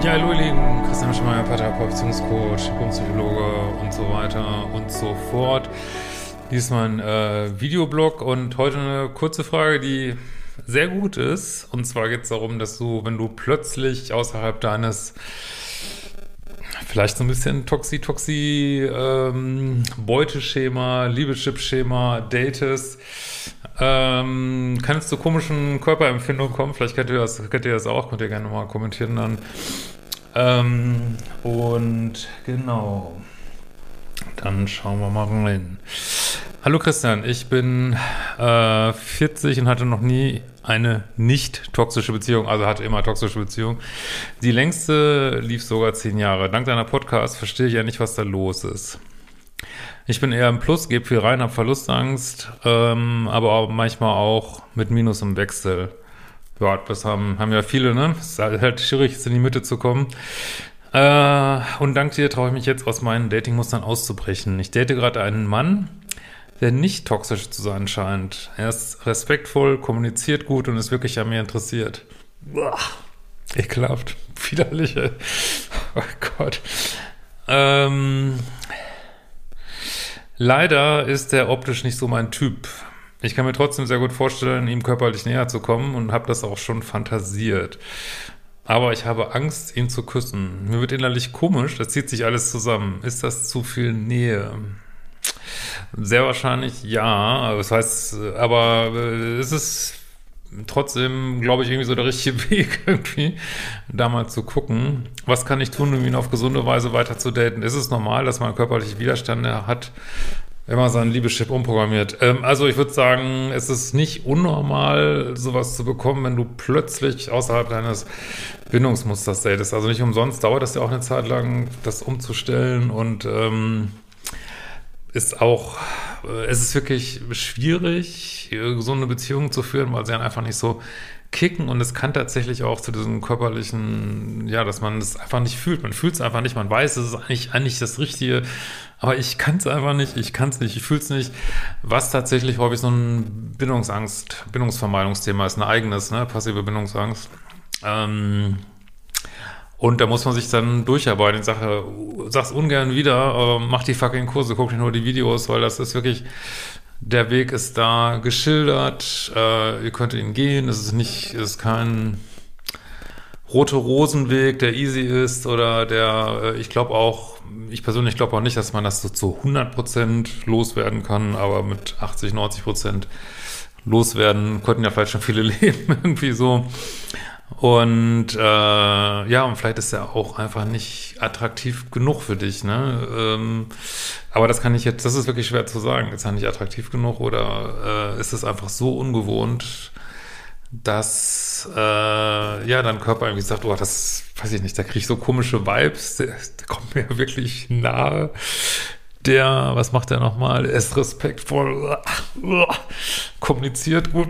Ja, hallo ihr Lieben, Christian Schmeier, Paartherapeut, Beziehungscoach, Psychologe und so weiter und so fort. Dies ist mein äh, Videoblog und heute eine kurze Frage, die sehr gut ist. Und zwar geht es darum, dass du, wenn du plötzlich außerhalb deines vielleicht so ein bisschen Toxi-Toxi ähm, Beuteschema, Liebeschip-Schema datest, ähm, kann es zu komischen Körperempfindungen kommen. Vielleicht kennt ihr das, kennt ihr das auch, könnt ihr gerne mal kommentieren dann. Ähm, und genau. Dann schauen wir mal rein. Hallo Christian, ich bin äh, 40 und hatte noch nie eine nicht toxische Beziehung, also hatte immer toxische Beziehung. Die längste lief sogar zehn Jahre. Dank deiner Podcast verstehe ich ja nicht, was da los ist. Ich bin eher im Plus, gebe viel rein, habe Verlustangst, ähm, aber auch manchmal auch mit Minus im Wechsel. Ja, das haben, haben ja viele, ne? Es ist halt schwierig, jetzt in die Mitte zu kommen. Äh, und dank dir traue ich mich jetzt aus meinen Datingmustern auszubrechen. Ich date gerade einen Mann, der nicht toxisch zu sein scheint. Er ist respektvoll, kommuniziert gut und ist wirklich an mir interessiert. Boah, ekelhaft, widerlich. Oh Gott. Ähm, leider ist er optisch nicht so mein Typ. Ich kann mir trotzdem sehr gut vorstellen, ihm körperlich näher zu kommen und habe das auch schon fantasiert. Aber ich habe Angst, ihn zu küssen. Mir wird innerlich komisch, das zieht sich alles zusammen. Ist das zu viel Nähe? Sehr wahrscheinlich ja. Das heißt, aber äh, es ist trotzdem, glaube ich, irgendwie so der richtige Weg, irgendwie, da mal zu gucken, was kann ich tun, um ihn auf gesunde Weise weiter zu daten. Ist es normal, dass man körperliche Widerstände hat, wenn man seinen Liebeschip umprogrammiert? Ähm, also ich würde sagen, es ist nicht unnormal, sowas zu bekommen, wenn du plötzlich außerhalb deines Bindungsmusters datest. Also nicht umsonst dauert das ja auch eine Zeit lang, das umzustellen und ähm, ist auch, äh, es ist wirklich schwierig, so eine Beziehung zu führen, weil sie dann einfach nicht so kicken und es kann tatsächlich auch zu diesem körperlichen, ja, dass man es einfach nicht fühlt. Man fühlt es einfach nicht, man weiß, es ist eigentlich, eigentlich das Richtige, aber ich kann es einfach nicht, ich kann es nicht, ich fühle es nicht. Was tatsächlich häufig so ein Bindungsangst, Bindungsvermeidungsthema ist, ein eigenes, ne, passive Bindungsangst. Ähm, und da muss man sich dann durcharbeiten. Ich sage, sag's ungern wieder, mach die fucking Kurse, guck dir nur die Videos, weil das ist wirklich, der Weg ist da geschildert, äh, ihr könnt ihn gehen, es ist nicht, es ist kein rote Rosenweg, der easy ist oder der, äh, ich glaube auch, ich persönlich glaube auch nicht, dass man das so zu 100% loswerden kann, aber mit 80, 90% loswerden könnten ja vielleicht schon viele leben, irgendwie so. Und äh, ja, und vielleicht ist er auch einfach nicht attraktiv genug für dich, ne? Ähm, aber das kann ich jetzt, das ist wirklich schwer zu sagen. Ist er nicht attraktiv genug oder äh, ist es einfach so ungewohnt, dass äh, ja dein Körper irgendwie sagt, oh, das weiß ich nicht, da kriege ich so komische Vibes, der, der kommt mir wirklich nahe. Der, was macht der nochmal? Er ist respektvoll, kommuniziert gut.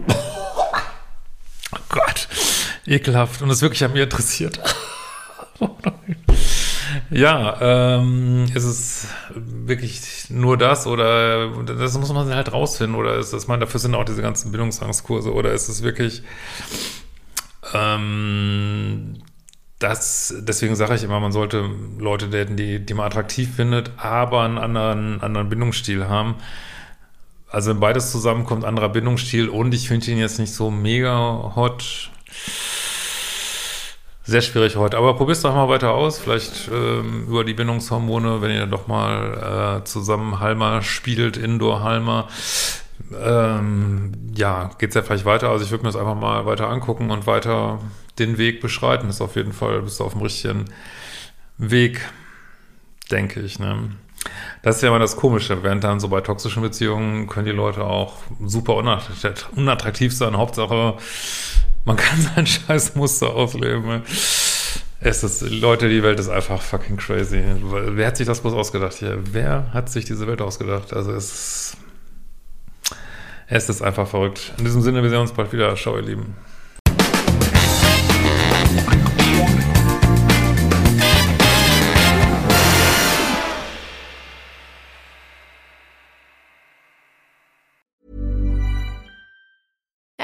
Ekelhaft und es wirklich an mir interessiert. ja, ähm, ist es wirklich nur das oder das muss man halt rausfinden oder ist das, man, dafür sind auch diese ganzen Bildungsangstkurse oder ist es wirklich ähm, das, deswegen sage ich immer, man sollte Leute daten, die, die man attraktiv findet, aber einen anderen, anderen Bindungsstil haben. Also wenn beides zusammenkommt, anderer Bindungsstil und ich finde ihn jetzt nicht so mega hot, sehr schwierig heute. Aber probier's doch mal weiter aus. Vielleicht ähm, über die Bindungshormone, wenn ihr doch mal äh, zusammen Halmer spielt, Indoor Halmer. ähm, ja, geht es ja vielleicht weiter. Also ich würde mir das einfach mal weiter angucken und weiter den Weg beschreiten. Ist auf jeden Fall, bist du auf dem richtigen Weg, denke ich. Ne? Das ist ja immer das Komische. Während dann so bei toxischen Beziehungen können die Leute auch super unattraktiv sein. Hauptsache, man kann sein Scheißmuster ausleben. Ne? Es ist, Leute, die Welt ist einfach fucking crazy. Wer hat sich das bloß ausgedacht hier? Wer hat sich diese Welt ausgedacht? Also es ist, es ist einfach verrückt. In diesem Sinne, wir sehen uns bald wieder. Ciao, ihr Lieben.